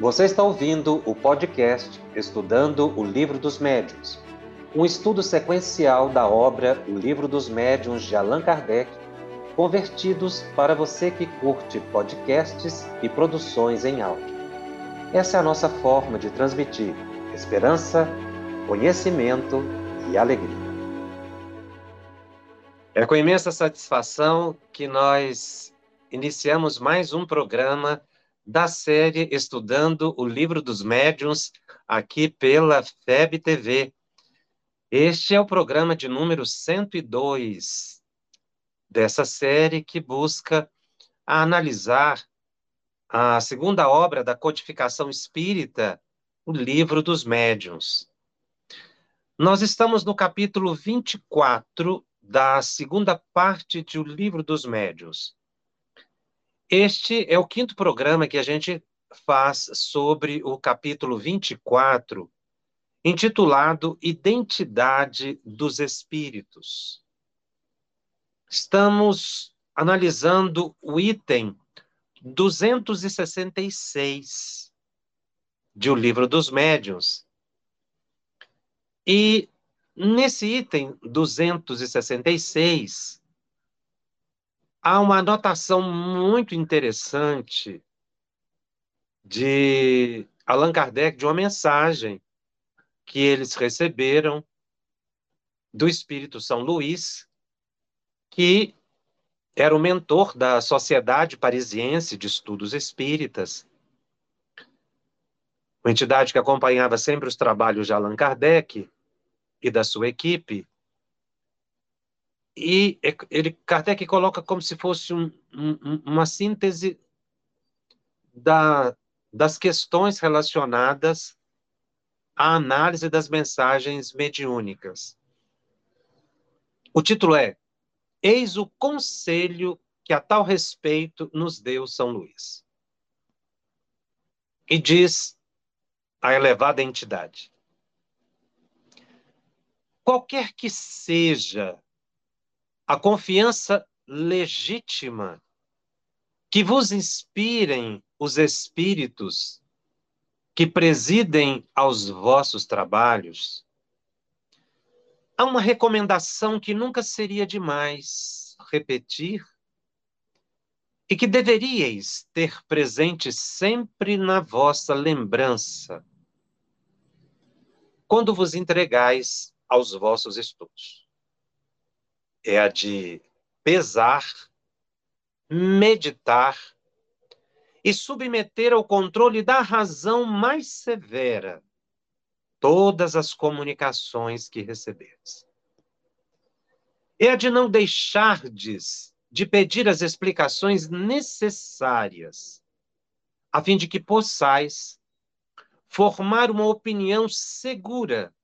Você está ouvindo o podcast Estudando o Livro dos Médiuns, um estudo sequencial da obra O Livro dos Médiuns de Allan Kardec, convertidos para você que curte podcasts e produções em áudio. Essa é a nossa forma de transmitir esperança, conhecimento e alegria. É com imensa satisfação que nós iniciamos mais um programa da série Estudando o Livro dos Médiuns, aqui pela FEB TV. Este é o programa de número 102 dessa série que busca analisar a segunda obra da codificação espírita, o Livro dos Médiuns. Nós estamos no capítulo 24 da segunda parte de O Livro dos Médiuns. Este é o quinto programa que a gente faz sobre o capítulo 24, intitulado Identidade dos Espíritos. Estamos analisando o item 266 de O Livro dos Médiuns. E nesse item 266, há uma anotação muito interessante de Allan Kardec, de uma mensagem que eles receberam do Espírito São Luís, que era o mentor da Sociedade Parisiense de Estudos Espíritas, uma entidade que acompanhava sempre os trabalhos de Allan Kardec e da sua equipe, e ele, Kardec coloca como se fosse um, um, uma síntese da, das questões relacionadas à análise das mensagens mediúnicas. O título é Eis o conselho que a tal respeito nos deu São Luís. E diz a elevada entidade: qualquer que seja a confiança legítima que vos inspirem os espíritos que presidem aos vossos trabalhos, há uma recomendação que nunca seria demais repetir e que deveríeis ter presente sempre na vossa lembrança, quando vos entregais aos vossos estudos é a de pesar, meditar e submeter ao controle da razão mais severa todas as comunicações que receberes. É a de não deixardes de pedir as explicações necessárias, a fim de que possais formar uma opinião segura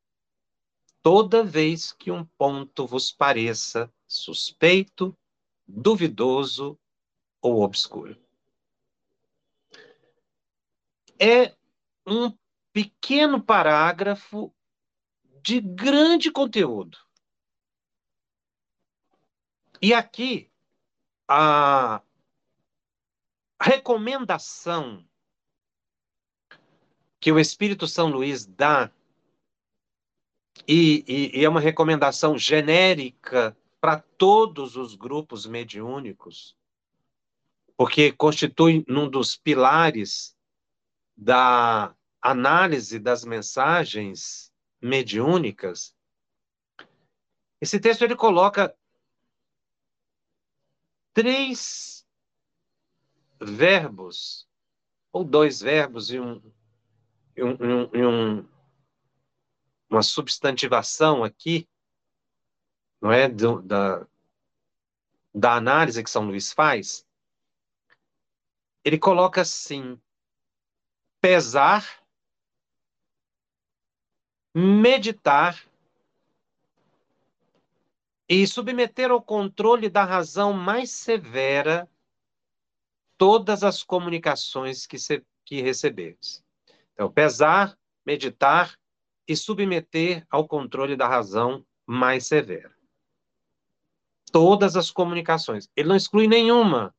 toda vez que um ponto vos pareça suspeito, duvidoso ou obscuro. É um pequeno parágrafo de grande conteúdo. E aqui, a recomendação que o Espírito São Luís dá e, e, e é uma recomendação genérica para todos os grupos mediúnicos, porque constitui um dos pilares da análise das mensagens mediúnicas. Esse texto ele coloca três verbos, ou dois verbos e um, e um, e um, uma substantivação aqui, não é, do, da, da análise que São Luís faz, ele coloca assim: pesar, meditar e submeter ao controle da razão mais severa todas as comunicações que, se, que receberes. Então, pesar, meditar e submeter ao controle da razão mais severa. Todas as comunicações. Ele não exclui nenhuma.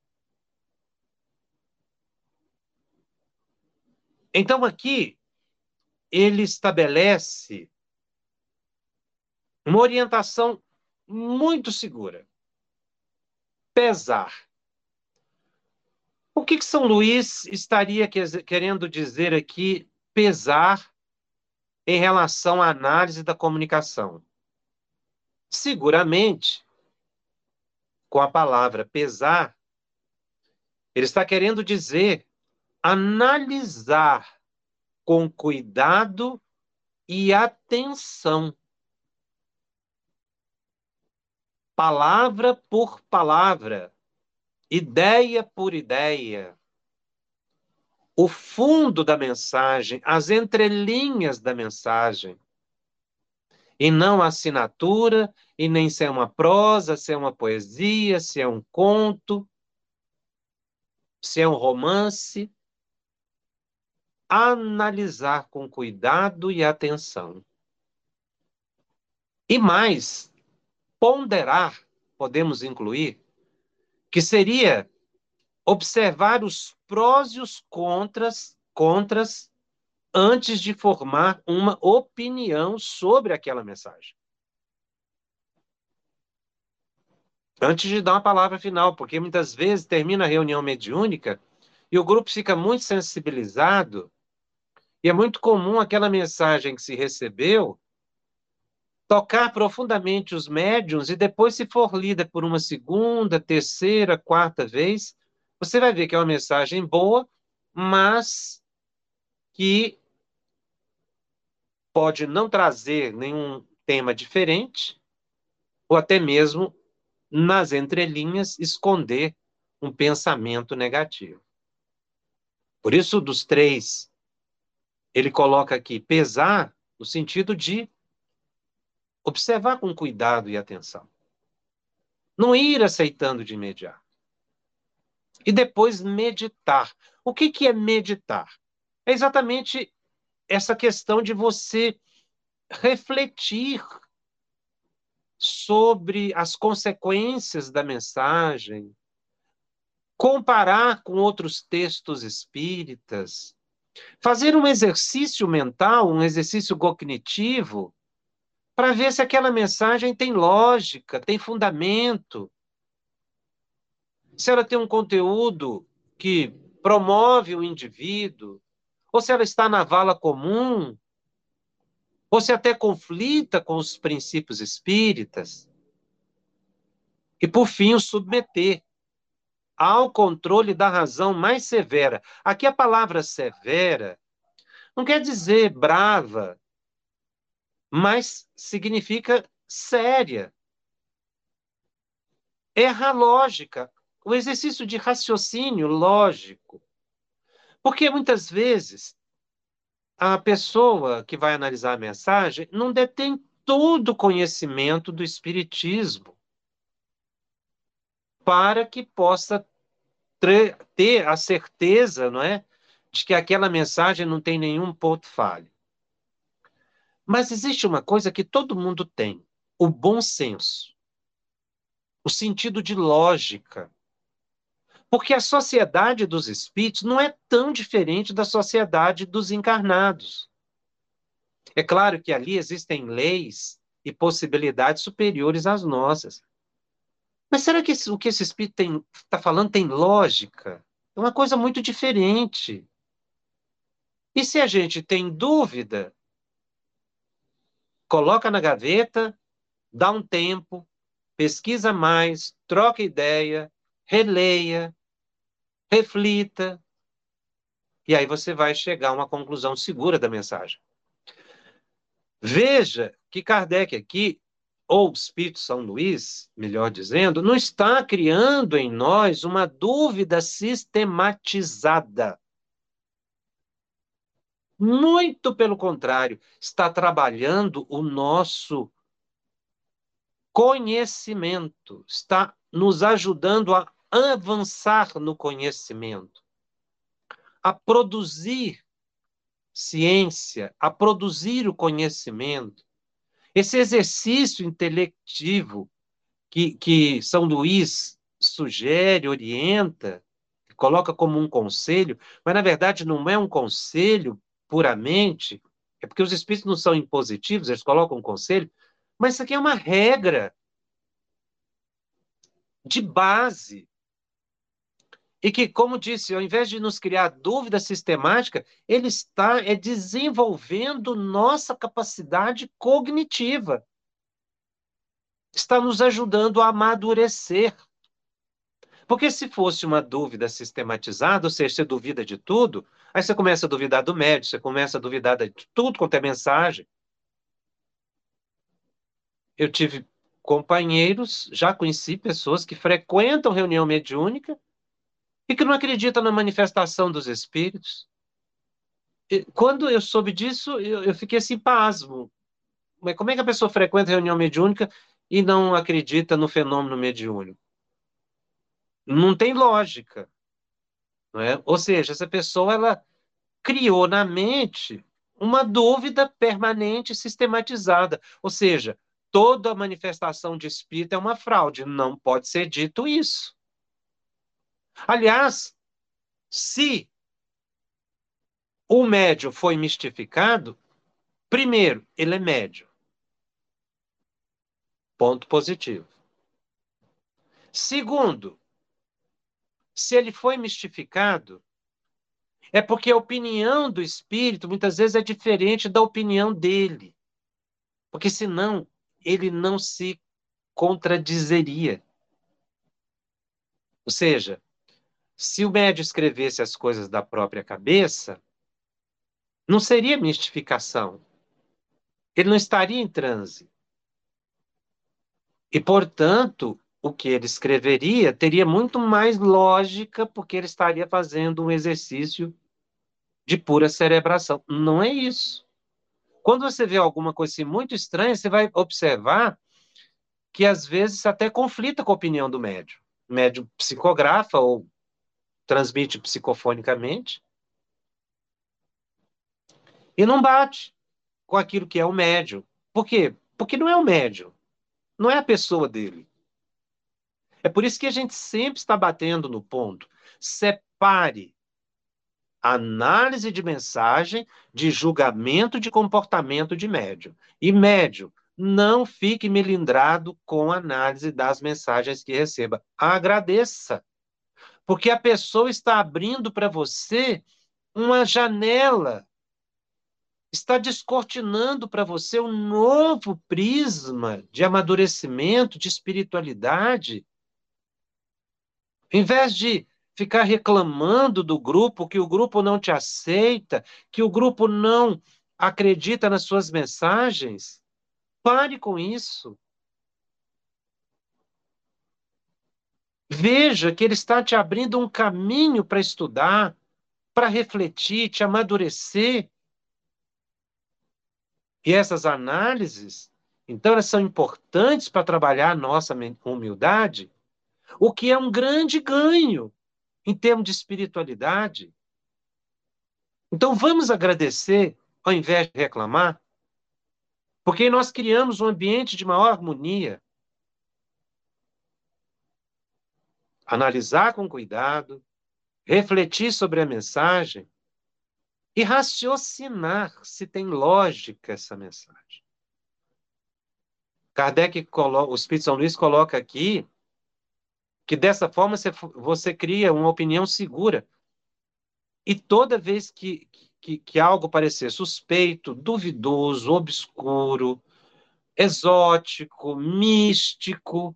Então, aqui, ele estabelece uma orientação muito segura. Pesar. O que, que São Luís estaria querendo dizer aqui, pesar, em relação à análise da comunicação? Seguramente, com a palavra pesar, ele está querendo dizer analisar com cuidado e atenção. Palavra por palavra, ideia por ideia. O fundo da mensagem, as entrelinhas da mensagem. E não a assinatura, e nem se é uma prosa, se é uma poesia, se é um conto, se é um romance analisar com cuidado e atenção. E mais, ponderar, podemos incluir, que seria observar os prós e os contras, contras antes de formar uma opinião sobre aquela mensagem. Antes de dar uma palavra final, porque muitas vezes termina a reunião mediúnica e o grupo fica muito sensibilizado e é muito comum aquela mensagem que se recebeu tocar profundamente os médiums e depois, se for lida por uma segunda, terceira, quarta vez, você vai ver que é uma mensagem boa, mas que pode não trazer nenhum tema diferente, ou até mesmo, nas entrelinhas, esconder um pensamento negativo. Por isso, dos três ele coloca aqui pesar no sentido de observar com cuidado e atenção. Não ir aceitando de imediato. E depois meditar. O que, que é meditar? É exatamente essa questão de você refletir sobre as consequências da mensagem, comparar com outros textos espíritas, Fazer um exercício mental, um exercício cognitivo, para ver se aquela mensagem tem lógica, tem fundamento. Se ela tem um conteúdo que promove o indivíduo, ou se ela está na vala comum, ou se até conflita com os princípios espíritas. E, por fim, o submeter ao controle da razão mais severa. Aqui a palavra severa não quer dizer brava, mas significa séria. Erra a lógica, o exercício de raciocínio lógico. Porque muitas vezes a pessoa que vai analisar a mensagem não detém todo o conhecimento do Espiritismo para que possa ter a certeza, não é, de que aquela mensagem não tem nenhum ponto falho. Mas existe uma coisa que todo mundo tem: o bom senso, o sentido de lógica. Porque a sociedade dos espíritos não é tão diferente da sociedade dos encarnados. É claro que ali existem leis e possibilidades superiores às nossas. Mas será que o que esse espírito está falando tem lógica? É uma coisa muito diferente. E se a gente tem dúvida, coloca na gaveta, dá um tempo, pesquisa mais, troca ideia, releia, reflita, e aí você vai chegar a uma conclusão segura da mensagem. Veja que Kardec aqui ou Espírito São Luís, melhor dizendo, não está criando em nós uma dúvida sistematizada. Muito pelo contrário, está trabalhando o nosso conhecimento, está nos ajudando a avançar no conhecimento, a produzir ciência, a produzir o conhecimento esse exercício intelectivo que, que São Luís sugere, orienta, coloca como um conselho, mas na verdade não é um conselho puramente, é porque os espíritos não são impositivos, eles colocam um conselho, mas isso aqui é uma regra de base. E que, como disse, ao invés de nos criar dúvida sistemática, ele está é, desenvolvendo nossa capacidade cognitiva. Está nos ajudando a amadurecer. Porque se fosse uma dúvida sistematizada, ou seja, você duvida de tudo, aí você começa a duvidar do médico, você começa a duvidar de tudo quanto é mensagem. Eu tive companheiros, já conheci pessoas que frequentam reunião mediúnica e que não acreditam na manifestação dos espíritos. E quando eu soube disso, eu, eu fiquei assim, pasmo. Mas como é que a pessoa frequenta reunião mediúnica e não acredita no fenômeno mediúnico? Não tem lógica. Não é? Ou seja, essa pessoa ela criou na mente uma dúvida permanente sistematizada. Ou seja, toda manifestação de espírito é uma fraude. Não pode ser dito isso. Aliás, se o médio foi mistificado, primeiro, ele é médio. Ponto positivo. Segundo, se ele foi mistificado, é porque a opinião do espírito muitas vezes é diferente da opinião dele. Porque senão ele não se contradizeria. Ou seja, se o médio escrevesse as coisas da própria cabeça, não seria mistificação. Ele não estaria em transe. E, portanto, o que ele escreveria teria muito mais lógica, porque ele estaria fazendo um exercício de pura cerebração. Não é isso. Quando você vê alguma coisa assim muito estranha, você vai observar que às vezes até conflita com a opinião do médium. O médium psicografa ou transmite psicofonicamente e não bate com aquilo que é o médium. Por quê? Porque não é o médium, não é a pessoa dele. É por isso que a gente sempre está batendo no ponto. Separe análise de mensagem de julgamento de comportamento de médium. E médium, não fique melindrado com análise das mensagens que receba. Agradeça. Porque a pessoa está abrindo para você uma janela, está descortinando para você um novo prisma de amadurecimento, de espiritualidade. Em vez de ficar reclamando do grupo, que o grupo não te aceita, que o grupo não acredita nas suas mensagens. Pare com isso. Veja que ele está te abrindo um caminho para estudar, para refletir, te amadurecer. E essas análises, então, elas são importantes para trabalhar a nossa humildade, o que é um grande ganho em termos de espiritualidade. Então vamos agradecer ao invés de reclamar, porque nós criamos um ambiente de maior harmonia. Analisar com cuidado, refletir sobre a mensagem e raciocinar se tem lógica essa mensagem. Kardec coloca, o Espírito São Luís coloca aqui que dessa forma você, você cria uma opinião segura. E toda vez que, que, que algo parecer suspeito, duvidoso, obscuro, exótico, místico,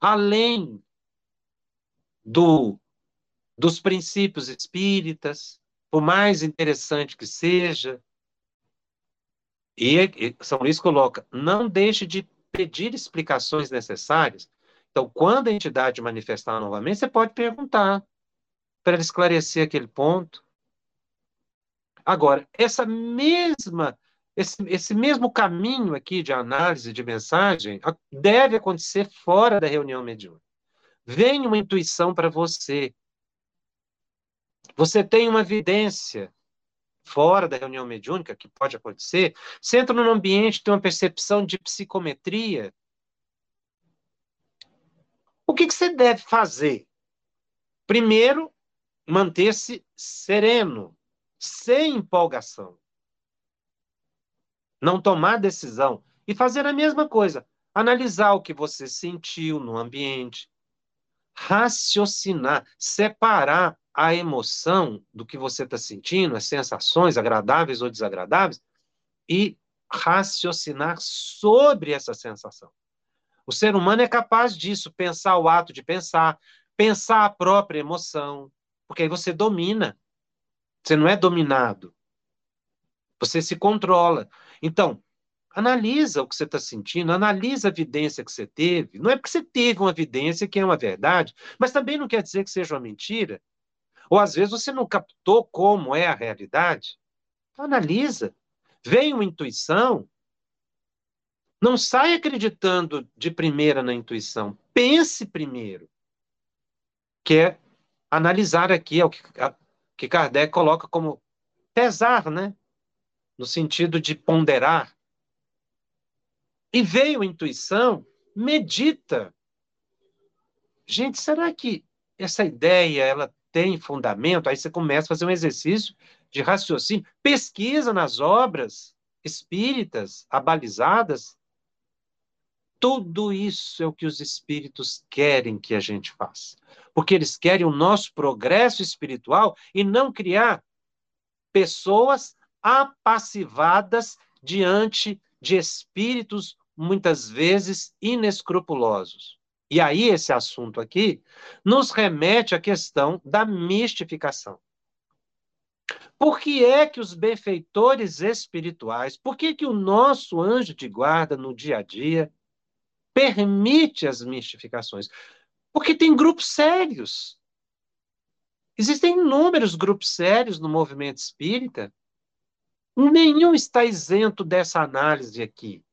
além do, dos princípios espíritas, por mais interessante que seja, e, e São Luís coloca, não deixe de pedir explicações necessárias, então, quando a entidade manifestar novamente, você pode perguntar para esclarecer aquele ponto. Agora, essa mesma, esse, esse mesmo caminho aqui de análise de mensagem deve acontecer fora da reunião mediúnica. Vem uma intuição para você. Você tem uma evidência fora da reunião mediúnica, que pode acontecer. Você entra num ambiente, tem uma percepção de psicometria, o que, que você deve fazer? Primeiro, manter-se sereno, sem empolgação. Não tomar decisão e fazer a mesma coisa, analisar o que você sentiu no ambiente, raciocinar, separar a emoção do que você está sentindo, as sensações agradáveis ou desagradáveis, e raciocinar sobre essa sensação. O ser humano é capaz disso, pensar o ato de pensar, pensar a própria emoção, porque aí você domina. Você não é dominado. Você se controla. Então, analisa o que você está sentindo, analisa a evidência que você teve. Não é porque você teve uma evidência que é uma verdade, mas também não quer dizer que seja uma mentira. Ou às vezes você não captou como é a realidade. Então, analisa. Vem uma intuição, não sai acreditando de primeira na intuição. Pense primeiro. Que é analisar aqui, é o que, a, que Kardec coloca como pesar, né? No sentido de ponderar. E veio a intuição, medita. Gente, será que essa ideia ela tem fundamento? Aí você começa a fazer um exercício de raciocínio, pesquisa nas obras espíritas abalizadas tudo isso é o que os espíritos querem que a gente faça. Porque eles querem o nosso progresso espiritual e não criar pessoas apassivadas diante de espíritos muitas vezes inescrupulosos. E aí esse assunto aqui nos remete à questão da mistificação. Por que é que os benfeitores espirituais, por que que o nosso anjo de guarda no dia a dia permite as mistificações. Porque tem grupos sérios. Existem inúmeros grupos sérios no movimento espírita. Nenhum está isento dessa análise aqui,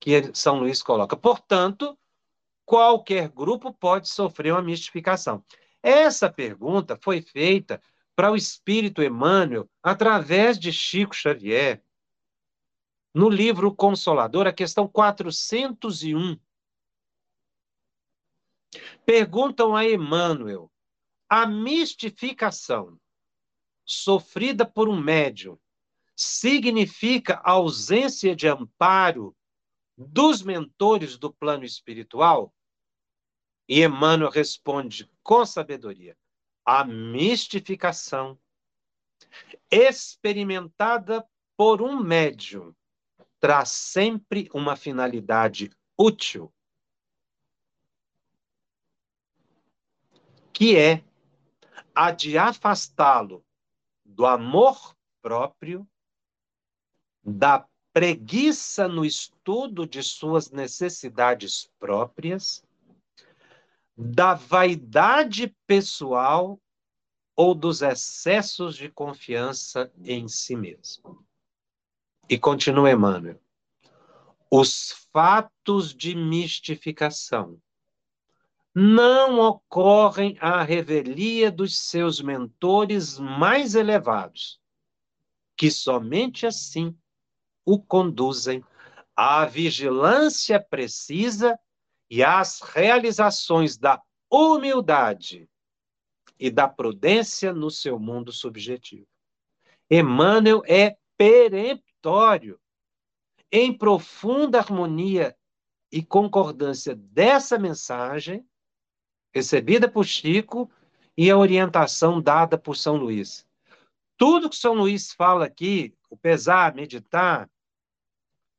que São Luís coloca. Portanto, qualquer grupo pode sofrer uma mistificação. Essa pergunta foi feita para o espírito Emmanuel através de Chico Xavier, no livro Consolador, a questão 401. Perguntam a Emmanuel: a mistificação sofrida por um médium significa ausência de amparo dos mentores do plano espiritual? E Emmanuel responde com sabedoria: a mistificação experimentada por um médium traz sempre uma finalidade útil, que é a de afastá-lo do amor próprio, da preguiça no estudo de suas necessidades próprias, da vaidade pessoal ou dos excessos de confiança em si mesmo. E continua Emmanuel. Os fatos de mistificação não ocorrem à revelia dos seus mentores mais elevados, que somente assim o conduzem à vigilância precisa e às realizações da humildade e da prudência no seu mundo subjetivo. Emmanuel é peremptório em profunda harmonia e concordância dessa mensagem, recebida por Chico, e a orientação dada por São Luís. Tudo que São Luís fala aqui, o pesar, meditar,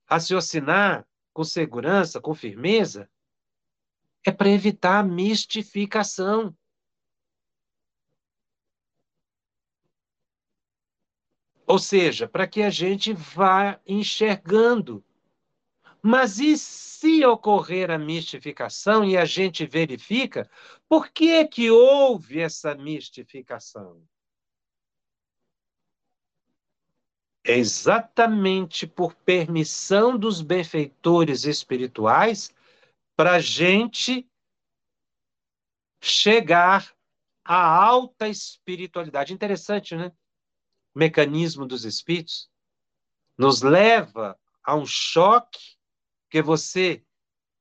raciocinar com segurança, com firmeza, é para evitar a mistificação. Ou seja, para que a gente vá enxergando. Mas e se ocorrer a mistificação e a gente verifica, por que é que houve essa mistificação? É exatamente por permissão dos benfeitores espirituais para a gente chegar à alta espiritualidade. Interessante, né? mecanismo dos espíritos, nos leva a um choque que você,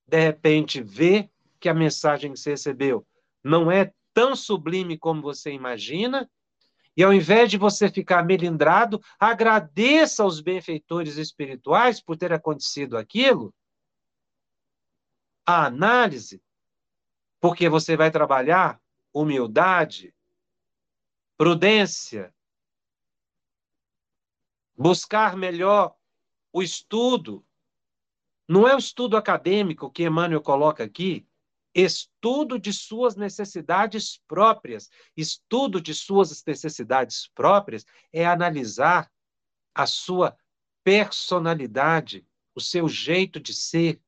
de repente, vê que a mensagem que você recebeu não é tão sublime como você imagina, e ao invés de você ficar melindrado, agradeça aos benfeitores espirituais por ter acontecido aquilo. A análise, porque você vai trabalhar humildade, prudência, buscar melhor o estudo. Não é o estudo acadêmico que Emmanuel coloca aqui, estudo de suas necessidades próprias. Estudo de suas necessidades próprias é analisar a sua personalidade, o seu jeito de ser.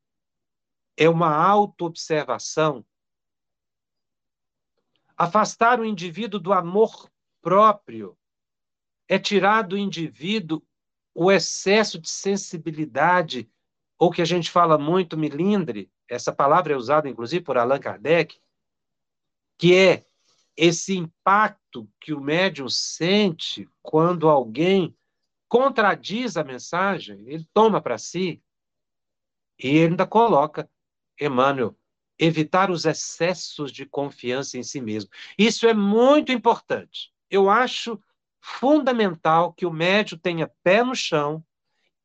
É uma autoobservação. Afastar o indivíduo do amor próprio é tirar do indivíduo o excesso de sensibilidade, ou que a gente fala muito milindre, essa palavra é usada inclusive por Allan Kardec, que é esse impacto que o médium sente quando alguém contradiz a mensagem, ele toma para si e ele ainda coloca, Emmanuel, evitar os excessos de confiança em si mesmo. Isso é muito importante. Eu acho fundamental que o médium tenha pé no chão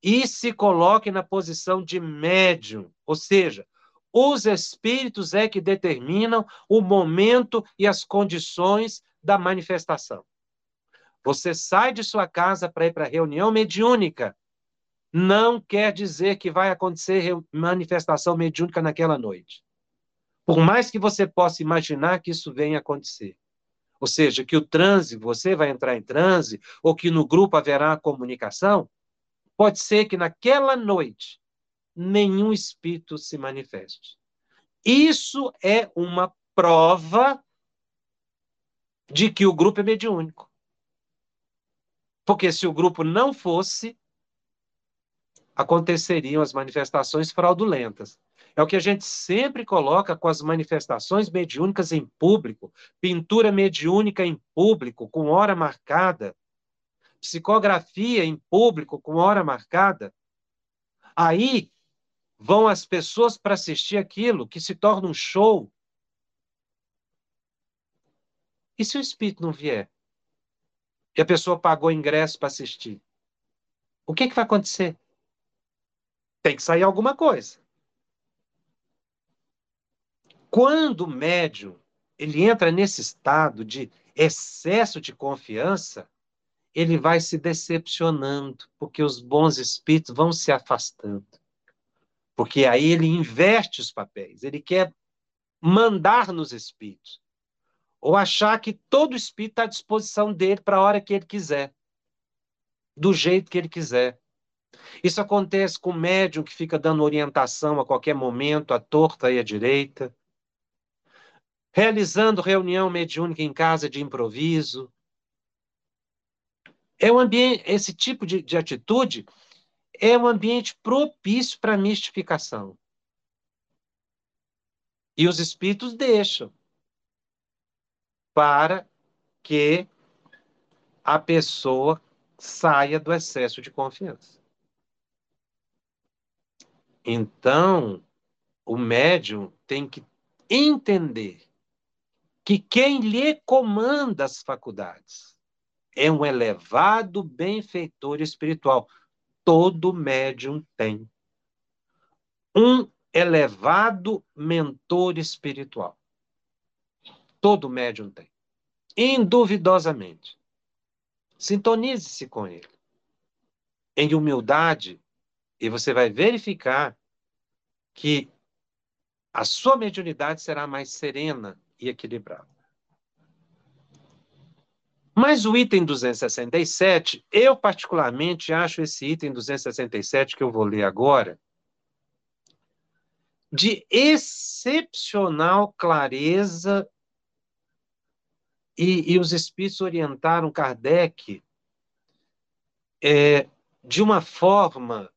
e se coloque na posição de médium, ou seja, os espíritos é que determinam o momento e as condições da manifestação. Você sai de sua casa para ir para a reunião mediúnica. Não quer dizer que vai acontecer manifestação mediúnica naquela noite. Por mais que você possa imaginar que isso venha acontecer. Ou seja, que o transe, você vai entrar em transe, ou que no grupo haverá comunicação, pode ser que naquela noite nenhum espírito se manifeste. Isso é uma prova de que o grupo é mediúnico. Porque se o grupo não fosse, aconteceriam as manifestações fraudulentas. É o que a gente sempre coloca com as manifestações mediúnicas em público, pintura mediúnica em público, com hora marcada, psicografia em público, com hora marcada. Aí vão as pessoas para assistir aquilo, que se torna um show. E se o espírito não vier? E a pessoa pagou ingresso para assistir? O que, que vai acontecer? Tem que sair alguma coisa. Quando o médium ele entra nesse estado de excesso de confiança, ele vai se decepcionando, porque os bons espíritos vão se afastando. Porque aí ele inverte os papéis, ele quer mandar nos espíritos. Ou achar que todo espírito está à disposição dele para a hora que ele quiser, do jeito que ele quiser. Isso acontece com o médium que fica dando orientação a qualquer momento, à torta e à direita, realizando reunião mediúnica em casa de improviso. É um ambiente, esse tipo de, de atitude é um ambiente propício para mistificação. E os espíritos deixam para que a pessoa saia do excesso de confiança. Então, o médium tem que entender que quem lhe comanda as faculdades é um elevado benfeitor espiritual todo médium tem. Um elevado mentor espiritual. Todo médium tem. Induvidosamente. Sintonize-se com ele. Em humildade, e você vai verificar que a sua mediunidade será mais serena e equilibrada. Mas o item 267, eu particularmente acho esse item 267 que eu vou ler agora de excepcional clareza e, e os espíritos orientaram Kardec é, de uma forma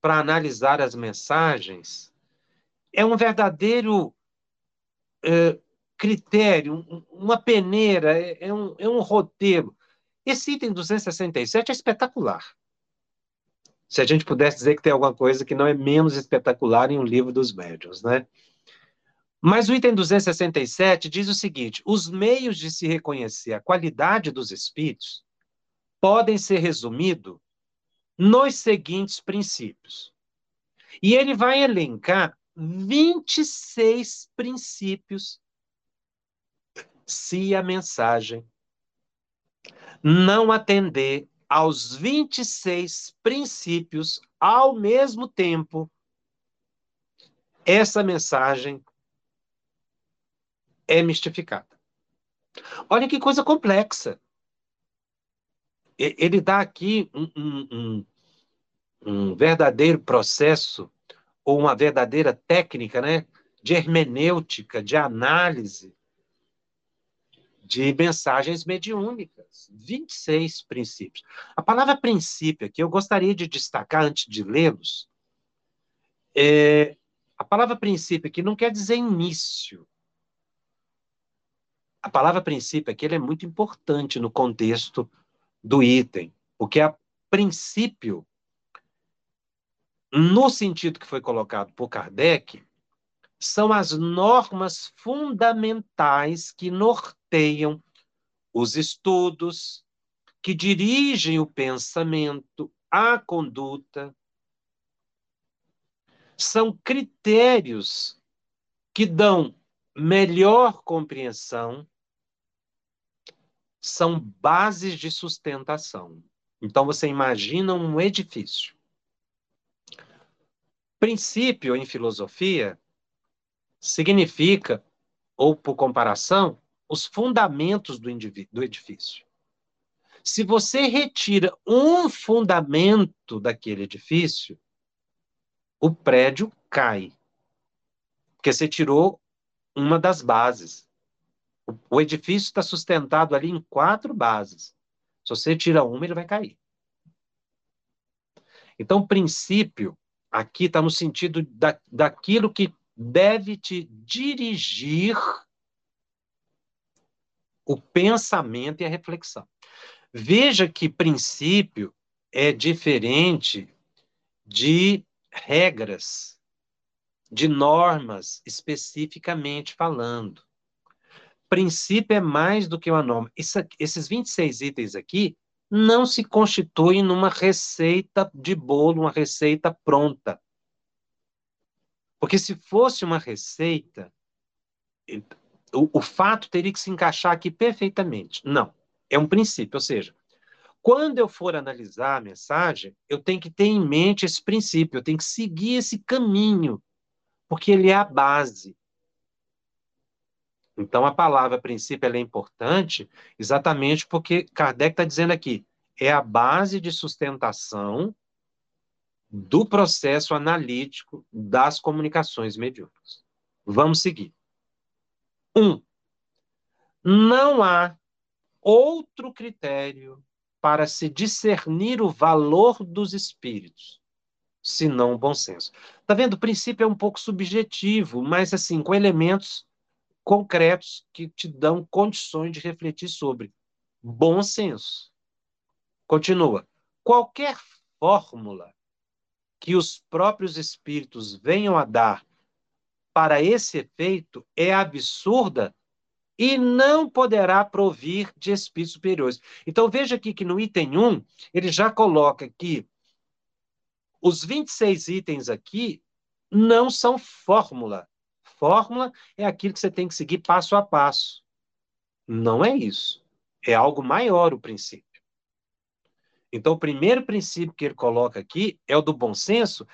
para analisar as mensagens. É um verdadeiro é, critério, uma peneira, é, é, um, é um roteiro. Esse item 267 é espetacular. Se a gente pudesse dizer que tem alguma coisa que não é menos espetacular em um livro dos médios, né? Mas o item 267 diz o seguinte: os meios de se reconhecer a qualidade dos espíritos podem ser resumidos nos seguintes princípios. E ele vai elencar 26 princípios se a mensagem não atender aos 26 princípios ao mesmo tempo, essa mensagem é mistificada. Olha que coisa complexa. Ele dá aqui um, um, um, um verdadeiro processo, ou uma verdadeira técnica, né? De hermenêutica, de análise, de mensagens mediúnicas. 26 princípios. A palavra princípio aqui, eu gostaria de destacar antes de lê-los. É, a palavra princípio aqui não quer dizer início. A palavra princípio aqui é muito importante no contexto do item, porque a princípio, no sentido que foi colocado por Kardec, são as normas fundamentais que norteiam os estudos, que dirigem o pensamento, a conduta. São critérios que dão melhor compreensão, são bases de sustentação. Então, você imagina um edifício. Princípio em filosofia significa, ou por comparação, os fundamentos do, do edifício. Se você retira um fundamento daquele edifício, o prédio cai. Porque você tirou uma das bases. O edifício está sustentado ali em quatro bases. Se você tira uma, ele vai cair. Então, princípio aqui está no sentido da, daquilo que deve te dirigir o pensamento e a reflexão. Veja que princípio é diferente de regras, de normas, especificamente falando. Princípio é mais do que uma norma. Isso, esses 26 itens aqui não se constituem numa receita de bolo, uma receita pronta. Porque se fosse uma receita, o, o fato teria que se encaixar aqui perfeitamente. Não, é um princípio, ou seja, quando eu for analisar a mensagem, eu tenho que ter em mente esse princípio, eu tenho que seguir esse caminho, porque ele é a base. Então, a palavra princípio é importante exatamente porque Kardec está dizendo aqui, é a base de sustentação do processo analítico das comunicações mediúnicas. Vamos seguir. Um, não há outro critério para se discernir o valor dos espíritos, senão o bom senso. Tá vendo? O princípio é um pouco subjetivo, mas assim, com elementos concretos que te dão condições de refletir sobre. Bom senso. Continua. Qualquer fórmula que os próprios espíritos venham a dar para esse efeito é absurda e não poderá provir de espíritos superiores. Então veja aqui que no item 1, ele já coloca que os 26 itens aqui não são fórmula. Fórmula é aquilo que você tem que seguir passo a passo. Não é isso. É algo maior o princípio. Então, o primeiro princípio que ele coloca aqui é o do bom senso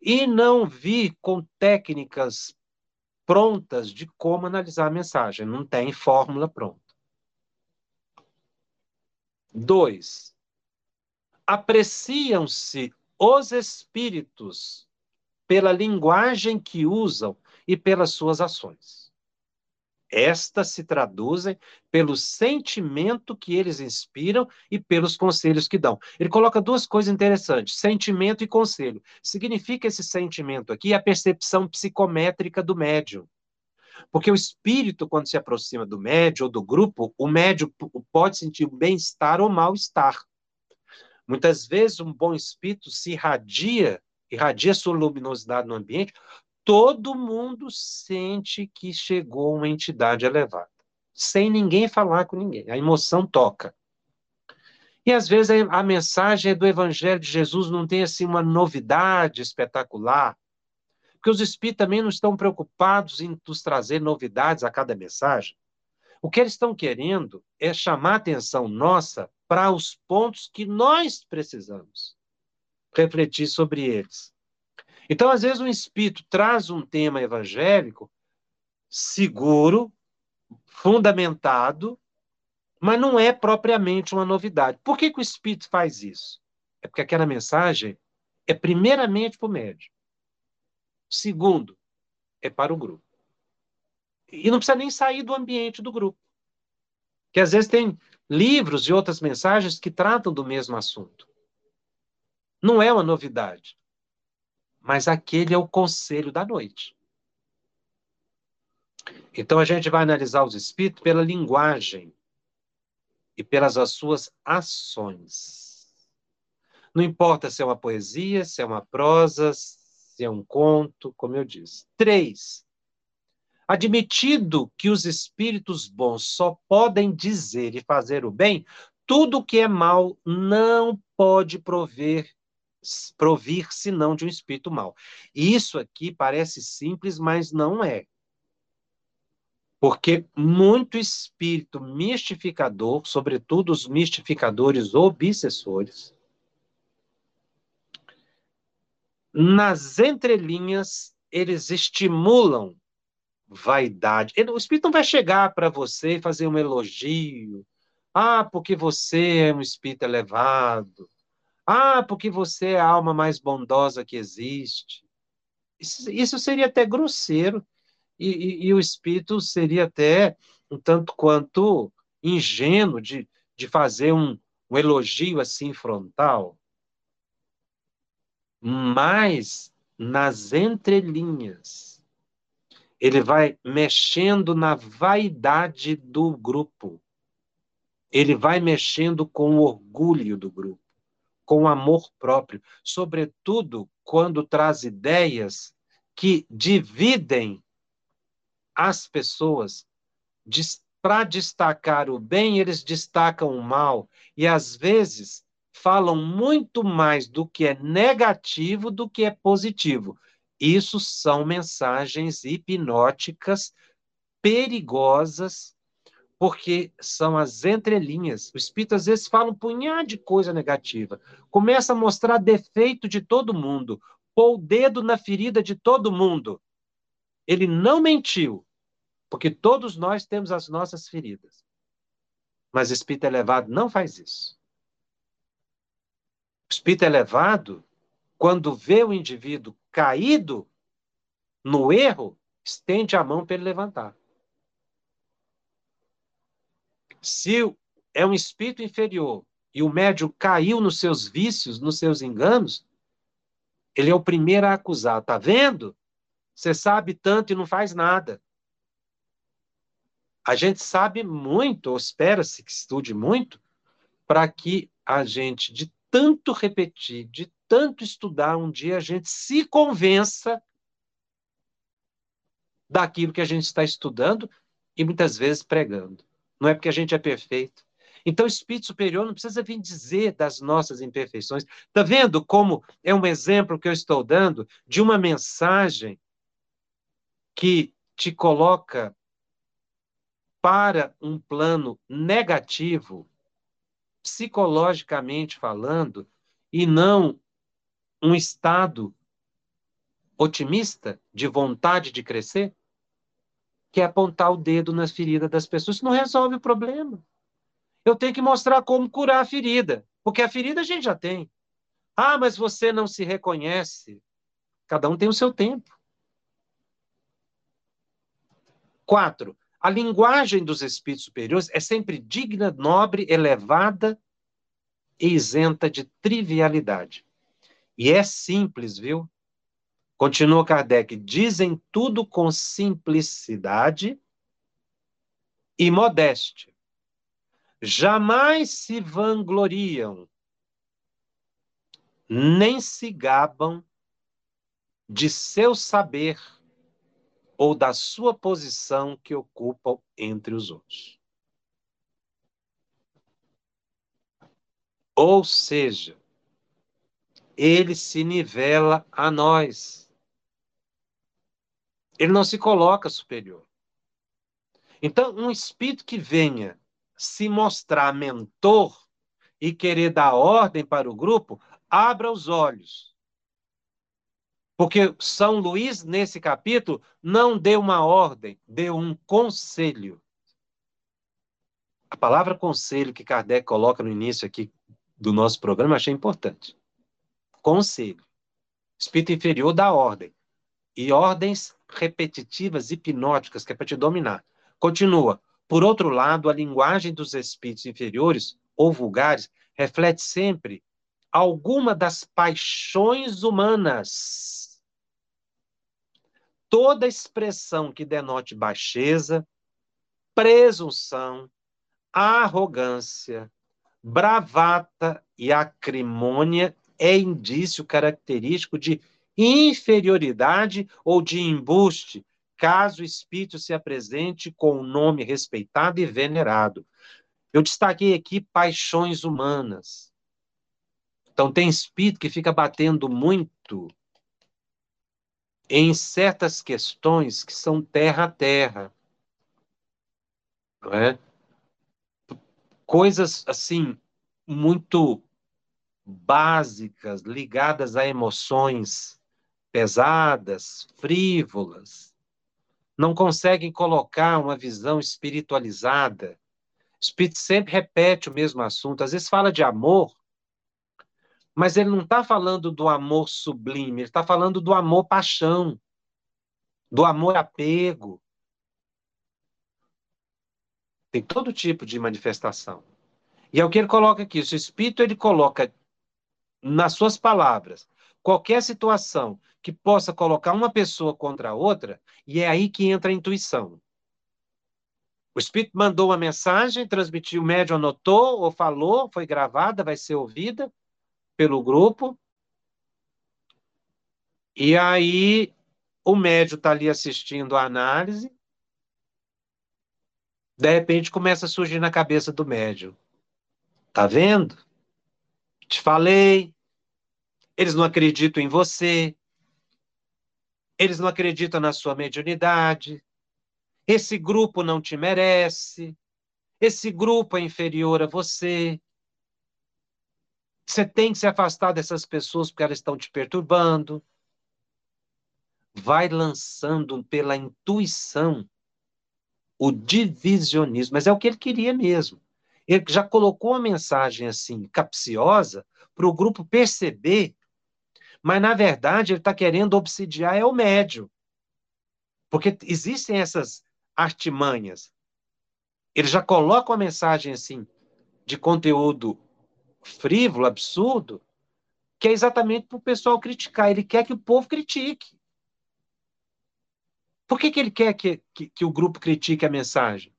e não vir com técnicas prontas de como analisar a mensagem. Não tem fórmula pronta. Dois, apreciam-se os espíritos pela linguagem que usam e pelas suas ações. Estas se traduzem pelo sentimento que eles inspiram e pelos conselhos que dão. Ele coloca duas coisas interessantes: sentimento e conselho. Significa esse sentimento aqui a percepção psicométrica do médium. Porque o espírito, quando se aproxima do médium ou do grupo, o médium pode sentir bem-estar ou mal-estar. Muitas vezes, um bom espírito se irradia, irradia sua luminosidade no ambiente todo mundo sente que chegou uma entidade elevada, sem ninguém falar com ninguém. A emoção toca. E às vezes a mensagem do Evangelho de Jesus não tem assim uma novidade espetacular, porque os espíritos também não estão preocupados em nos trazer novidades a cada mensagem. O que eles estão querendo é chamar a atenção nossa para os pontos que nós precisamos refletir sobre eles. Então, às vezes, um espírito traz um tema evangélico seguro, fundamentado, mas não é propriamente uma novidade. Por que, que o espírito faz isso? É porque aquela mensagem é primeiramente para o médium. Segundo, é para o grupo. E não precisa nem sair do ambiente do grupo. Que às vezes tem livros e outras mensagens que tratam do mesmo assunto. Não é uma novidade. Mas aquele é o conselho da noite. Então a gente vai analisar os espíritos pela linguagem e pelas suas ações. Não importa se é uma poesia, se é uma prosa, se é um conto, como eu disse. Três, admitido que os espíritos bons só podem dizer e fazer o bem, tudo que é mal não pode prover provir senão de um espírito mal. Isso aqui parece simples, mas não é. Porque muito espírito mistificador, sobretudo os mistificadores obsessores, nas entrelinhas, eles estimulam vaidade. O espírito não vai chegar para você e fazer um elogio. Ah, porque você é um espírito elevado. Ah, porque você é a alma mais bondosa que existe. Isso, isso seria até grosseiro e, e, e o espírito seria até um tanto quanto ingênuo de, de fazer um, um elogio assim frontal. Mas nas entrelinhas, ele vai mexendo na vaidade do grupo. Ele vai mexendo com o orgulho do grupo, com amor próprio, sobretudo quando traz ideias que dividem as pessoas, para destacar o bem, eles destacam o mal, e às vezes falam muito mais do que é negativo do que é positivo. Isso são mensagens hipnóticas perigosas, porque são as entrelinhas. O espírito às vezes fala um punhado de coisa negativa, começa a mostrar defeito de todo mundo, pôr o dedo na ferida de todo mundo. Ele não mentiu, porque todos nós temos as nossas feridas. Mas o espírito elevado não faz isso. O espírito elevado, quando vê o indivíduo caído no erro, estende a mão para ele levantar. Se é um espírito inferior e o médium caiu nos seus vícios, nos seus enganos, ele é o primeiro a acusar. Tá vendo? Você sabe tanto e não faz nada. A gente sabe muito, ou espera-se que estude muito, para que a gente, de tanto repetir, de tanto estudar, um dia a gente se convença daquilo que a gente está estudando e muitas vezes pregando. Não é porque a gente é perfeito. Então, o Espírito Superior não precisa vir dizer das nossas imperfeições. Está vendo como é um exemplo que eu estou dando de uma mensagem que te coloca para um plano negativo, psicologicamente falando, e não um estado otimista de vontade de crescer, que é apontar o dedo nas feridas das pessoas. Isso não resolve o problema. Eu tenho que mostrar como curar a ferida, porque a ferida a gente já tem. Ah, mas você não se reconhece. Cada um tem o seu tempo. Quatro, a linguagem dos espíritos superiores é sempre digna, nobre, elevada e isenta de trivialidade. E é simples, viu? Continua Kardec, dizem tudo com simplicidade e modéstia. Jamais se vangloriam, nem se gabam de seu saber ou da sua posição que ocupam entre os outros. Ou seja, ele se nivela a nós. Ele não se coloca superior. Então, um espírito que venha se mostrar mentor e querer dar ordem para o grupo, abra os olhos. Porque São Luís, nesse capítulo, não deu uma ordem, deu um conselho. A palavra conselho que Kardec coloca no início aqui do nosso programa, achei importante. Conselho. Espírito inferior dá ordem. E ordens repetitivas, hipnóticas, que é para te dominar. Continua. Por outro lado, a linguagem dos espíritos inferiores ou vulgares reflete sempre alguma das paixões humanas. Toda expressão que denote baixeza, presunção, arrogância, bravata e acrimônia é indício característico de inferioridade ou de embuste, caso o espírito se apresente com um nome respeitado e venerado. Eu destaquei aqui paixões humanas. Então, tem espírito que fica batendo muito em certas questões que são terra a terra. Não é? coisas assim muito básicas, ligadas a emoções pesadas, frívolas, não conseguem colocar uma visão espiritualizada. O Espírito sempre repete o mesmo assunto, às vezes fala de amor, mas ele não está falando do amor sublime, ele está falando do amor paixão, do amor apego, tem todo tipo de manifestação. E é o que ele coloca aqui. O espírito ele coloca nas suas palavras qualquer situação que possa colocar uma pessoa contra a outra, e é aí que entra a intuição. O espírito mandou uma mensagem, transmitiu, o médium anotou ou falou, foi gravada, vai ser ouvida pelo grupo. E aí o médium está ali assistindo a análise, de repente começa a surgir na cabeça do médium. Tá vendo? Te falei. Eles não acreditam em você. Eles não acreditam na sua mediunidade. Esse grupo não te merece. Esse grupo é inferior a você. Você tem que se afastar dessas pessoas porque elas estão te perturbando. Vai lançando pela intuição o divisionismo, mas é o que ele queria mesmo. Ele já colocou uma mensagem assim, capciosa, para o grupo perceber, mas na verdade ele está querendo obsidiar é o médio. Porque existem essas artimanhas. Ele já coloca uma mensagem assim, de conteúdo frívolo, absurdo, que é exatamente para o pessoal criticar. Ele quer que o povo critique. Por que, que ele quer que, que, que o grupo critique a mensagem?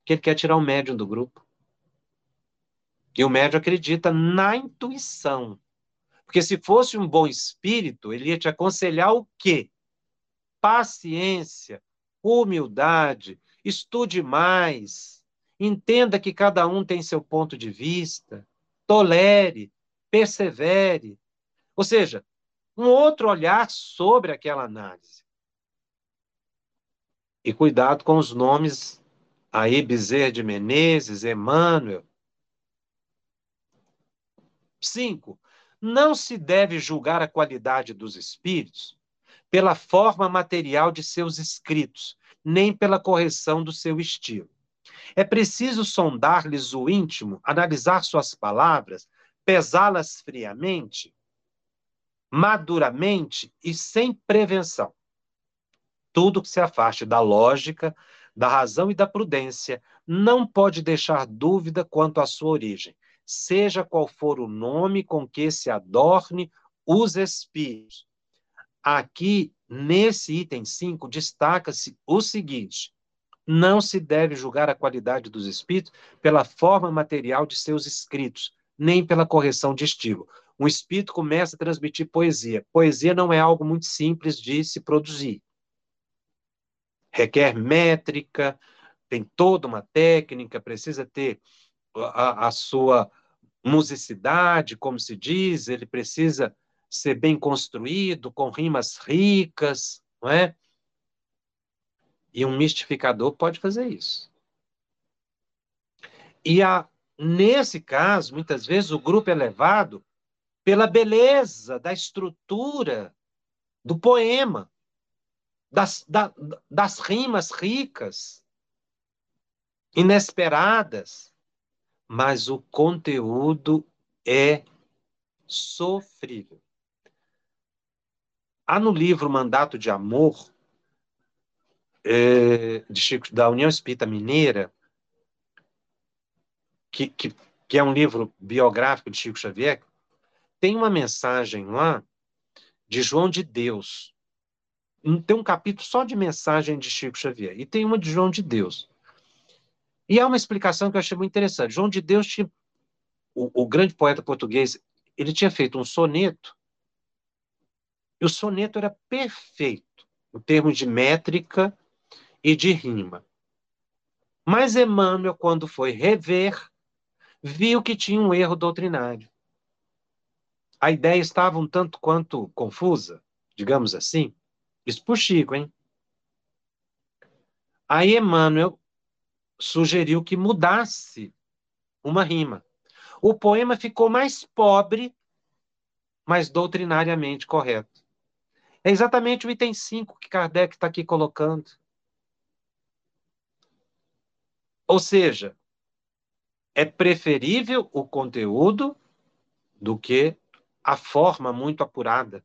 Porque ele quer tirar o médium do grupo. E o médium acredita na intuição. Porque se fosse um bom espírito, ele ia te aconselhar o quê? Paciência, humildade, estude mais, entenda que cada um tem seu ponto de vista, tolere, persevere. Ou seja, um outro olhar sobre aquela análise. E cuidado com os nomes aí, Bezerra de Menezes, Emmanuel. Cinco, não se deve julgar a qualidade dos espíritos pela forma material de seus escritos, nem pela correção do seu estilo. É preciso sondar-lhes o íntimo, analisar suas palavras, pesá-las friamente, maduramente e sem prevenção. Tudo que se afaste da lógica, da razão e da prudência não pode deixar dúvida quanto à sua origem, seja qual for o nome com que se adorne os espíritos. Aqui, nesse item 5, destaca-se o seguinte: não se deve julgar a qualidade dos espíritos pela forma material de seus escritos, nem pela correção de estilo. Um espírito começa a transmitir poesia. Poesia não é algo muito simples de se produzir. requer métrica, tem toda uma técnica, precisa ter a, a sua musicidade, como se diz, ele precisa ser bem construído, com rimas ricas, não é? E um mistificador pode fazer isso. E a, nesse caso, muitas vezes o grupo é levado pela beleza da estrutura do poema, das, da, das rimas ricas, inesperadas, mas o conteúdo é sofrível. Há no livro Mandato de Amor, é, de Chico, da União Espírita Mineira, que, que, que é um livro biográfico de Chico Xavier, tem uma mensagem lá de João de Deus. Tem um capítulo só de mensagem de Chico Xavier. E tem uma de João de Deus. E há uma explicação que eu achei muito interessante. João de Deus tinha. O, o grande poeta português, ele tinha feito um soneto. E o soneto era perfeito, em termos de métrica e de rima. Mas Emmanuel, quando foi rever, viu que tinha um erro doutrinário a ideia estava um tanto quanto confusa, digamos assim. Isso por Chico, hein? Aí Emmanuel sugeriu que mudasse uma rima. O poema ficou mais pobre, mas doutrinariamente correto. É exatamente o item 5 que Kardec está aqui colocando. Ou seja, é preferível o conteúdo do que a forma muito apurada.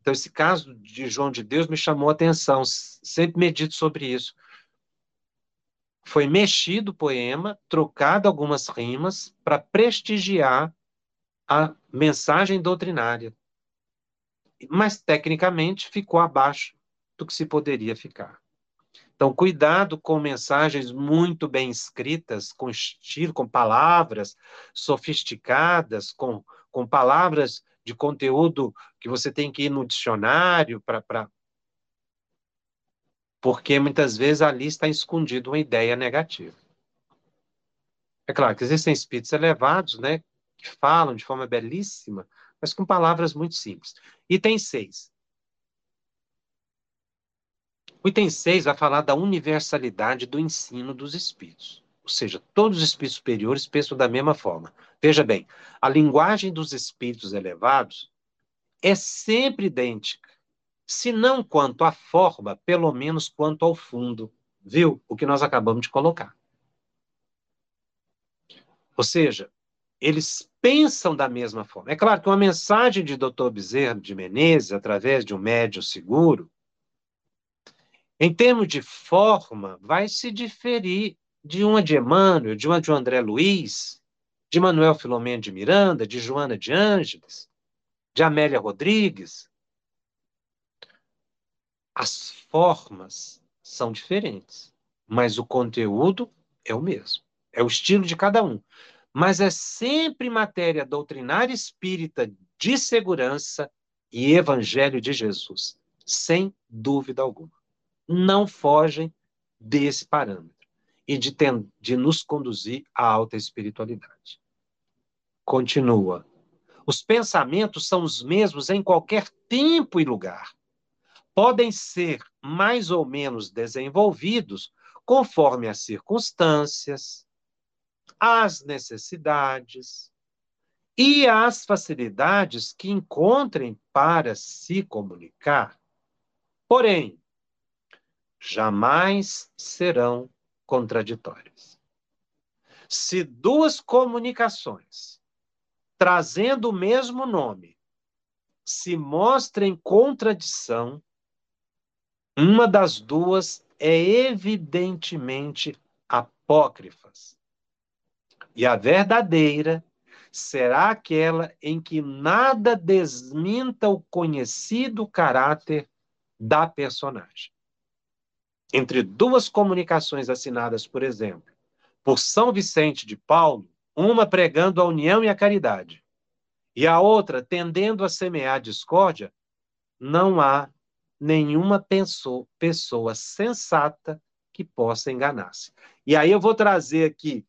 Então, esse caso de João de Deus me chamou a atenção, sempre medito sobre isso. Foi mexido o poema, trocado algumas rimas para prestigiar a mensagem doutrinária. Mas, tecnicamente, ficou abaixo do que se poderia ficar. Então, cuidado com mensagens muito bem escritas, com estilo, com palavras sofisticadas, com com palavras de conteúdo que você tem que ir no dicionário para. Porque muitas vezes ali está escondida uma ideia negativa. É claro que existem espíritos elevados, né, que falam de forma belíssima, mas com palavras muito simples. Item 6. O item 6 vai falar da universalidade do ensino dos espíritos. Ou seja, todos os espíritos superiores pensam da mesma forma. Veja bem, a linguagem dos espíritos elevados é sempre idêntica, se não quanto à forma, pelo menos quanto ao fundo. Viu? O que nós acabamos de colocar. Ou seja, eles pensam da mesma forma. É claro que uma mensagem de Dr. Bezerra de Menezes, através de um médium seguro, em termos de forma, vai se diferir de uma de Emmanuel, de uma de André Luiz, de Manuel Filomeno de Miranda, de Joana de Ângeles, de Amélia Rodrigues. As formas são diferentes, mas o conteúdo é o mesmo. É o estilo de cada um. Mas é sempre matéria doutrinária espírita de segurança e evangelho de Jesus, sem dúvida alguma. Não fogem desse parâmetro e de, de nos conduzir à alta espiritualidade. Continua. Os pensamentos são os mesmos em qualquer tempo e lugar. Podem ser mais ou menos desenvolvidos conforme as circunstâncias, as necessidades e as facilidades que encontrem para se comunicar. Porém, jamais serão contraditórias. Se duas comunicações trazendo o mesmo nome se mostrem contradição, uma das duas é evidentemente apócrifas. E a verdadeira será aquela em que nada desminta o conhecido caráter da personagem entre duas comunicações assinadas, por exemplo, por São Vicente de Paulo, uma pregando a união e a caridade, e a outra tendendo a semear discórdia, não há nenhuma pessoa, sensata que possa enganar-se. E aí eu vou trazer aqui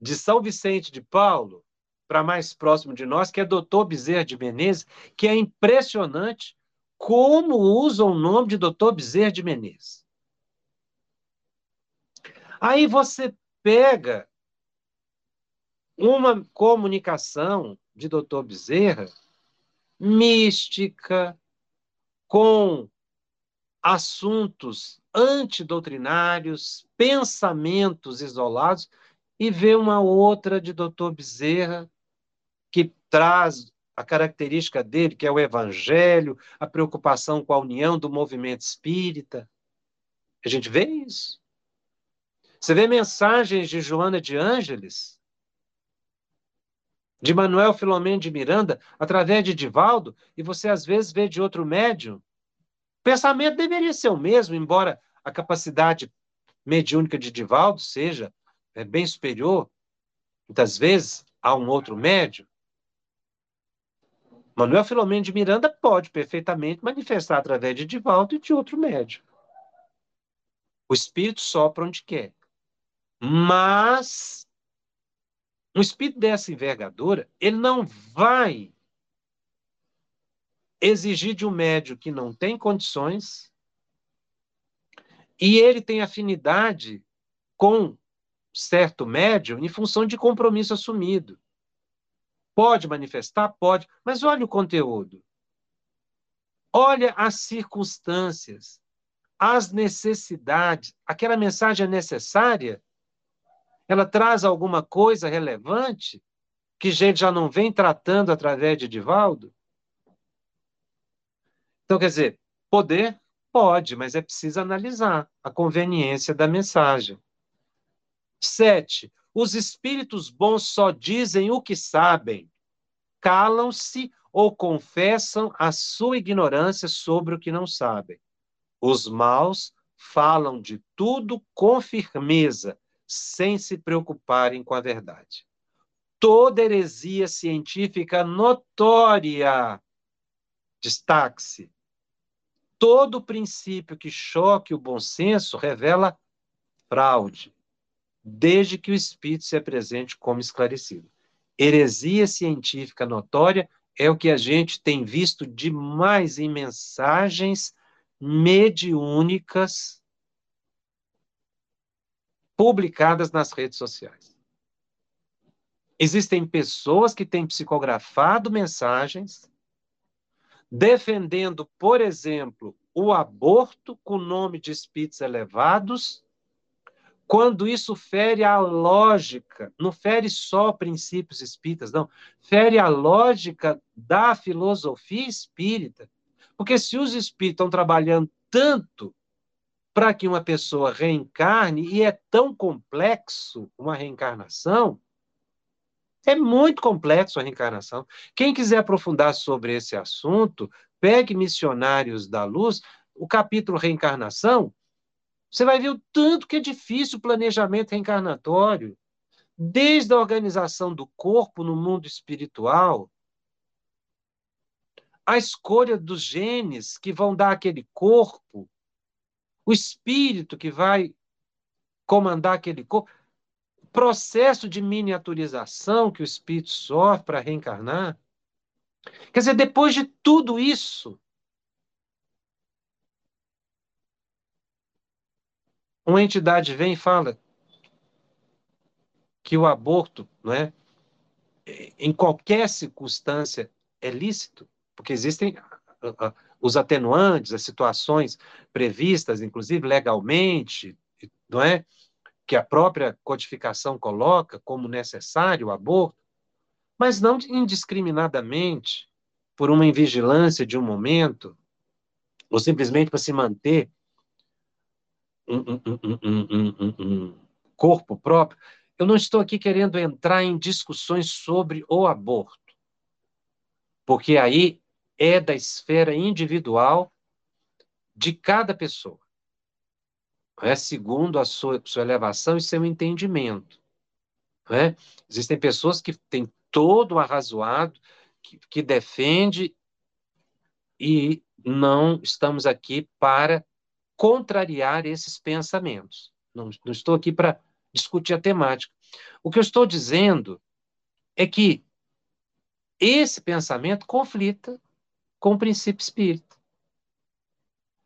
de São Vicente de Paulo para mais próximo de nós, que é doutor Bezerra de Menezes, que é impressionante como usa o nome de doutor Bezerra de Menezes. Aí você pega uma comunicação de doutor Bezerra mística, com assuntos antidoutrinários, pensamentos isolados, e vê uma outra de doutor Bezerra, que traz a característica dele, que é o evangelho, a preocupação com a união do movimento espírita. A gente vê isso. Você vê mensagens de Joana de Ângeles, de Manuel Filomeno de Miranda, através de Divaldo, e você às vezes vê de outro médium. O pensamento deveria ser o mesmo, embora a capacidade mediúnica de Divaldo seja é, bem superior, muitas vezes, a um outro médium. Manuel Filomeno de Miranda pode perfeitamente manifestar através de Divaldo e de outro médium. O espírito sopra onde quer. Mas um espírito dessa envergadura, ele não vai exigir de um médium que não tem condições e ele tem afinidade com certo médium em função de compromisso assumido. Pode manifestar? Pode, mas olha o conteúdo. Olha as circunstâncias, as necessidades. Aquela mensagem é necessária? Ela traz alguma coisa relevante que a gente já não vem tratando através de Divaldo? Então, quer dizer, poder pode, mas é preciso analisar a conveniência da mensagem. Sete, os espíritos bons só dizem o que sabem, calam-se ou confessam a sua ignorância sobre o que não sabem. Os maus falam de tudo com firmeza, sem se preocuparem com a verdade. Toda heresia científica notória, destaque-se, todo princípio que choque o bom senso revela fraude, desde que o espírito se apresente como esclarecido. Heresia científica notória é o que a gente tem visto demais em mensagens mediúnicas publicadas nas redes sociais. Existem pessoas que têm psicografado mensagens defendendo, por exemplo, o aborto com nome de espíritos elevados, quando isso fere a lógica, não fere só princípios espíritas, não, fere a lógica da filosofia espírita. Porque se os espíritos estão trabalhando tanto para que uma pessoa reencarne, e é tão complexo uma reencarnação, é muito complexo a reencarnação. Quem quiser aprofundar sobre esse assunto, pegue Missionários da Luz, o capítulo Reencarnação, você vai ver o tanto que é difícil o planejamento reencarnatório, desde a organização do corpo no mundo espiritual, a escolha dos genes que vão dar aquele corpo, o espírito que vai comandar aquele corpo, o processo de miniaturização que o espírito sofre para reencarnar. Quer dizer, depois de tudo isso, uma entidade vem e fala que o aborto, não é, em qualquer circunstância é lícito, porque existem os atenuantes, as situações previstas, inclusive legalmente, não é? Que a própria codificação coloca como necessário o aborto, mas não indiscriminadamente por uma invigilância de um momento, ou simplesmente para se manter um, um, um, um corpo próprio. Eu não estou aqui querendo entrar em discussões sobre o aborto, porque aí é da esfera individual de cada pessoa, é segundo a sua, sua elevação e seu entendimento. É? Existem pessoas que têm todo o arrazoado, que, que defende e não estamos aqui para contrariar esses pensamentos. Não, não estou aqui para discutir a temática. O que eu estou dizendo é que esse pensamento conflita com o princípio espírita.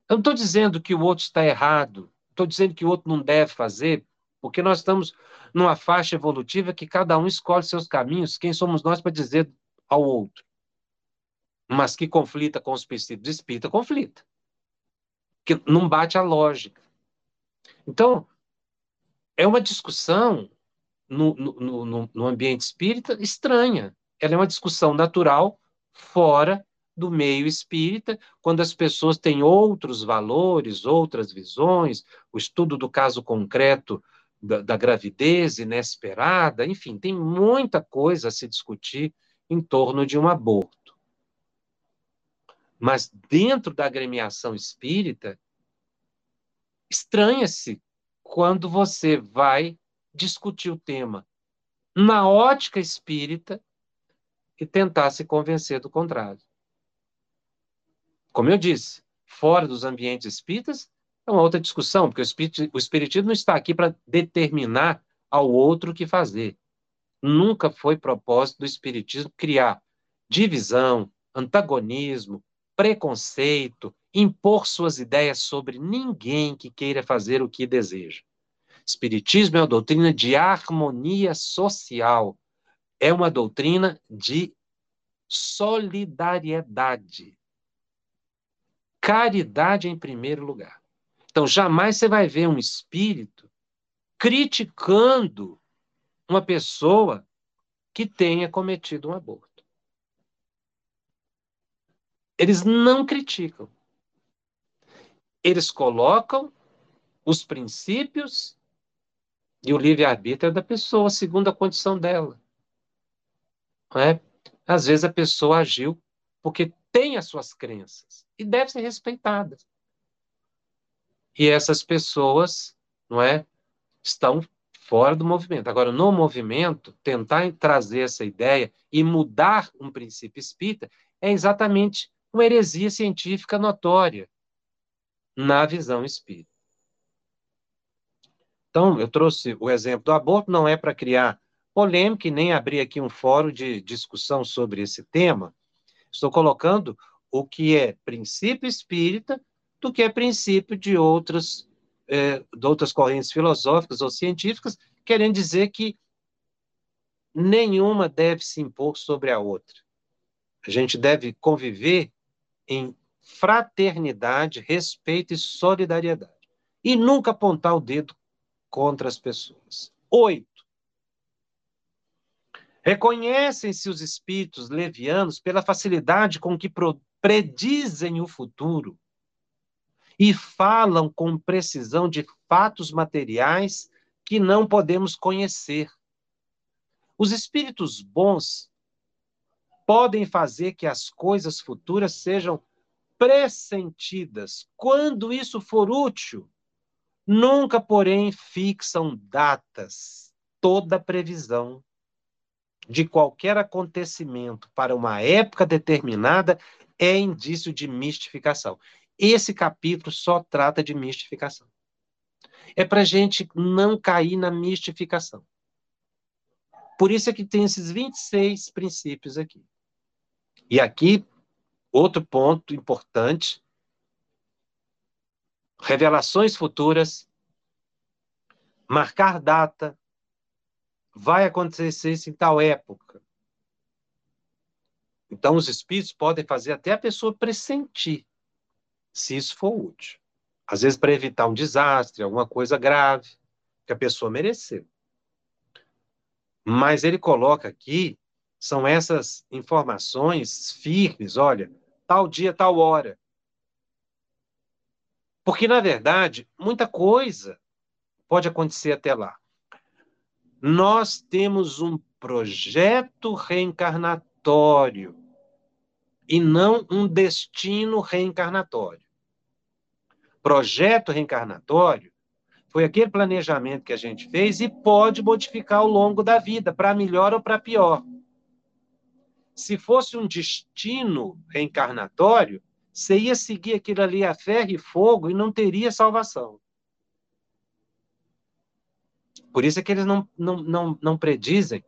Eu não estou dizendo que o outro está errado, estou dizendo que o outro não deve fazer, porque nós estamos numa faixa evolutiva que cada um escolhe seus caminhos, quem somos nós para dizer ao outro? Mas que conflita com os princípios espírita, conflita. Que não bate a lógica. Então, é uma discussão no, no, no, no ambiente espírita estranha. Ela é uma discussão natural fora do meio espírita, quando as pessoas têm outros valores, outras visões, o estudo do caso concreto da, da gravidez inesperada, enfim, tem muita coisa a se discutir em torno de um aborto. Mas dentro da agremiação espírita, estranha-se quando você vai discutir o tema na ótica espírita e tentar se convencer do contrário. Como eu disse, fora dos ambientes espíritas, é uma outra discussão, porque o, espiritismo não está aqui para determinar ao outro o que fazer. Nunca foi propósito do espiritismo criar divisão, antagonismo, preconceito, impor suas ideias sobre ninguém que queira fazer o que deseja. Espiritismo é uma doutrina de harmonia social, é uma doutrina de solidariedade. Caridade em primeiro lugar. Então, jamais você vai ver um espírito criticando uma pessoa que tenha cometido um aborto. Eles não criticam. Eles colocam os princípios e o livre-arbítrio da pessoa, segundo a condição dela. É? Às vezes a pessoa agiu porque tem as suas crenças e deve ser respeitada e essas pessoas, não é, estão fora do movimento. Agora, no movimento, tentar trazer essa ideia e mudar um princípio espírita é exatamente uma heresia científica notória na visão espírita. Então, eu trouxe o exemplo do aborto, não é para criar polêmica e nem abrir aqui um fórum de discussão sobre esse tema. Estou colocando o que é princípio espírita do que é princípio de outras, é, de outras correntes filosóficas ou científicas, querendo dizer que nenhuma deve se impor sobre a outra. A gente deve conviver em fraternidade, respeito e solidariedade. E nunca apontar o dedo contra as pessoas. Oito. Reconhecem-se os espíritos levianos pela facilidade com que predizem o futuro e falam com precisão de fatos materiais que não podemos conhecer. Os espíritos bons podem fazer que as coisas futuras sejam pressentidas quando isso for útil. Nunca, porém, fixam datas. Toda previsão de qualquer acontecimento para uma época determinada é indício de mistificação. Esse capítulo só trata de mistificação. É para gente não cair na mistificação. Por isso é que tem esses 26 princípios aqui. E aqui, outro ponto importante: revelações futuras, marcar data, vai acontecer isso em tal época. Então, os espíritos podem fazer até a pessoa pressentir se isso for útil. Às vezes, para evitar um desastre, alguma coisa grave, que a pessoa mereceu. Mas ele coloca aqui, são essas informações firmes, olha, tal dia, tal hora. Porque, na verdade, muita coisa pode acontecer até lá. Nós temos um projeto reencarnatório e não um destino reencarnatório projeto reencarnatório foi aquele planejamento que a gente fez e pode modificar ao longo da vida, para melhor ou para pior. Se fosse um destino reencarnatório, Você ia seguir aquilo ali a ferro e fogo e não teria salvação. Por isso é que eles não, não, não, não predizem,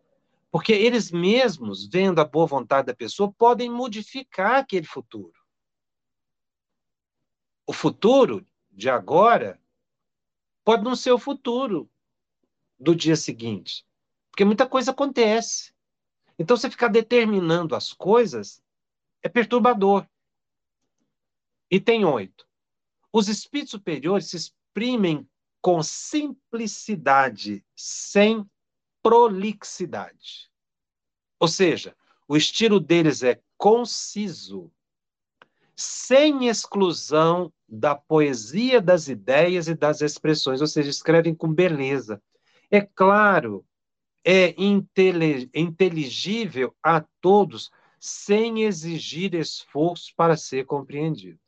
porque eles mesmos, vendo a boa vontade da pessoa, podem modificar aquele futuro. O futuro de agora pode não ser o futuro do dia seguinte, porque muita coisa acontece. Então, você ficar determinando as coisas é perturbador. Item 8. Os espíritos superiores se exprimem com simplicidade, sem prolixidade. Ou seja, o estilo deles é conciso, sem exclusão da poesia das ideias e das expressões, ou seja, escrevem com beleza. É claro, é inteligível a todos, sem exigir esforço para ser compreendido.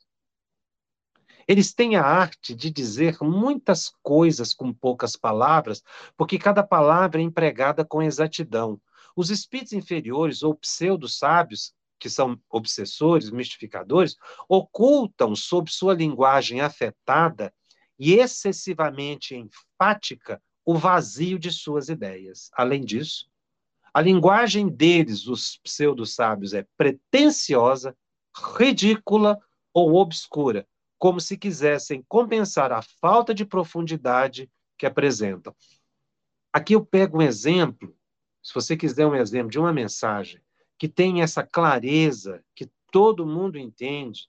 Eles têm a arte de dizer muitas coisas com poucas palavras, porque cada palavra é empregada com exatidão. Os espíritos inferiores ou pseudo-sábios, que são obsessores, mistificadores, ocultam sob sua linguagem afetada e excessivamente enfática o vazio de suas ideias. Além disso, a linguagem deles, os pseudo-sábios, é pretensiosa, ridícula ou obscura, como se quisessem compensar a falta de profundidade que apresentam. Aqui eu pego um exemplo, se você quiser um exemplo de uma mensagem que tem essa clareza, que todo mundo entende,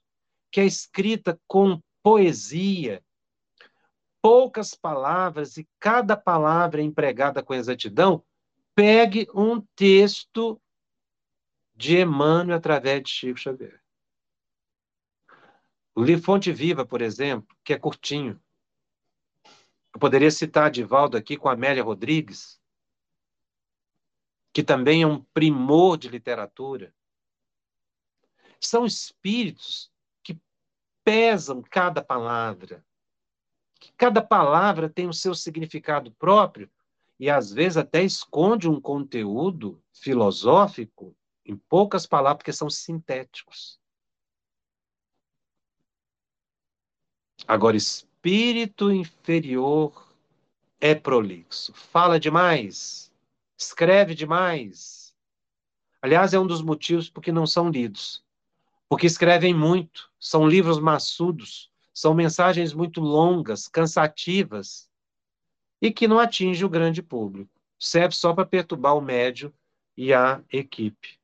que é escrita com poesia, poucas palavras e cada palavra é empregada com exatidão, pegue um texto de Emmanuel através de Chico Xavier. O livro Fonte Viva, por exemplo, que é curtinho. Eu poderia citar Divaldo aqui com Amélia Rodrigues, que também é um primor de literatura. São espíritos que pesam cada palavra, que cada palavra tem o seu significado próprio e às vezes até esconde um conteúdo filosófico em poucas palavras, porque são sintéticos. Agora, espírito inferior é prolixo, fala demais, escreve demais. Aliás, é um dos motivos porque não são lidos. Porque escrevem muito, são livros maçudos, são mensagens muito longas, cansativas e que não atingem o grande público. Serve só para perturbar o médio e a equipe.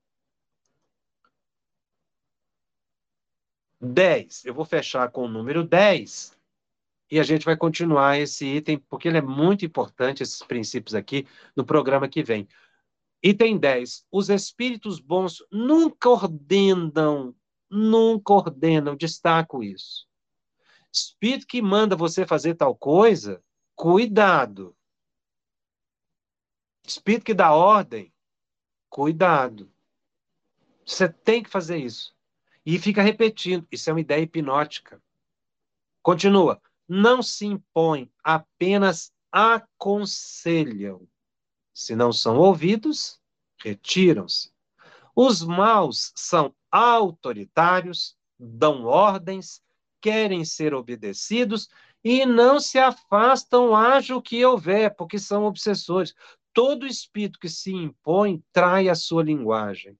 10. Eu vou fechar com o número 10 e a gente vai continuar esse item, porque ele é muito importante, esses princípios aqui, no programa que vem. Item 10. Os espíritos bons nunca ordenam, nunca ordenam, destaco isso. Espírito que manda você fazer tal coisa, cuidado. Espírito que dá ordem, cuidado. Você tem que fazer isso. E fica repetindo. Isso é uma ideia hipnótica. Continua. Não se impõe, apenas aconselham. Se não são ouvidos, retiram-se. Os maus são autoritários, dão ordens, querem ser obedecidos e não se afastam, haja o que houver, porque são obsessores. Todo espírito que se impõe trai a sua linguagem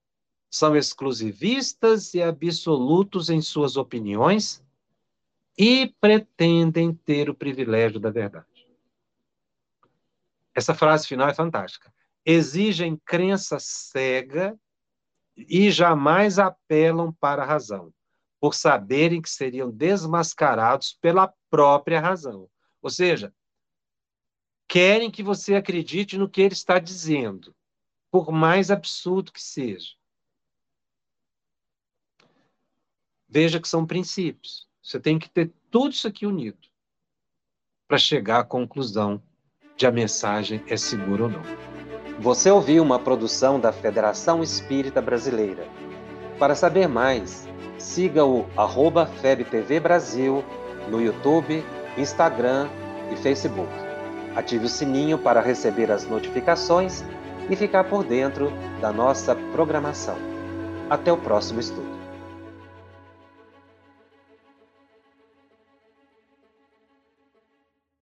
são exclusivistas e absolutos em suas opiniões e pretendem ter o privilégio da verdade. Essa frase final é fantástica. Exigem crença cega e jamais apelam para a razão, por saberem que seriam desmascarados pela própria razão. Ou seja, querem que você acredite no que ele está dizendo, por mais absurdo que seja. Veja que são princípios. Você tem que ter tudo isso aqui unido para chegar à conclusão de a mensagem é segura ou não. Você ouviu uma produção da Federação Espírita Brasileira. Para saber mais, siga o arroba FebTV Brasil no YouTube, Instagram e Facebook. Ative o sininho para receber as notificações e ficar por dentro da nossa programação. Até o próximo estudo.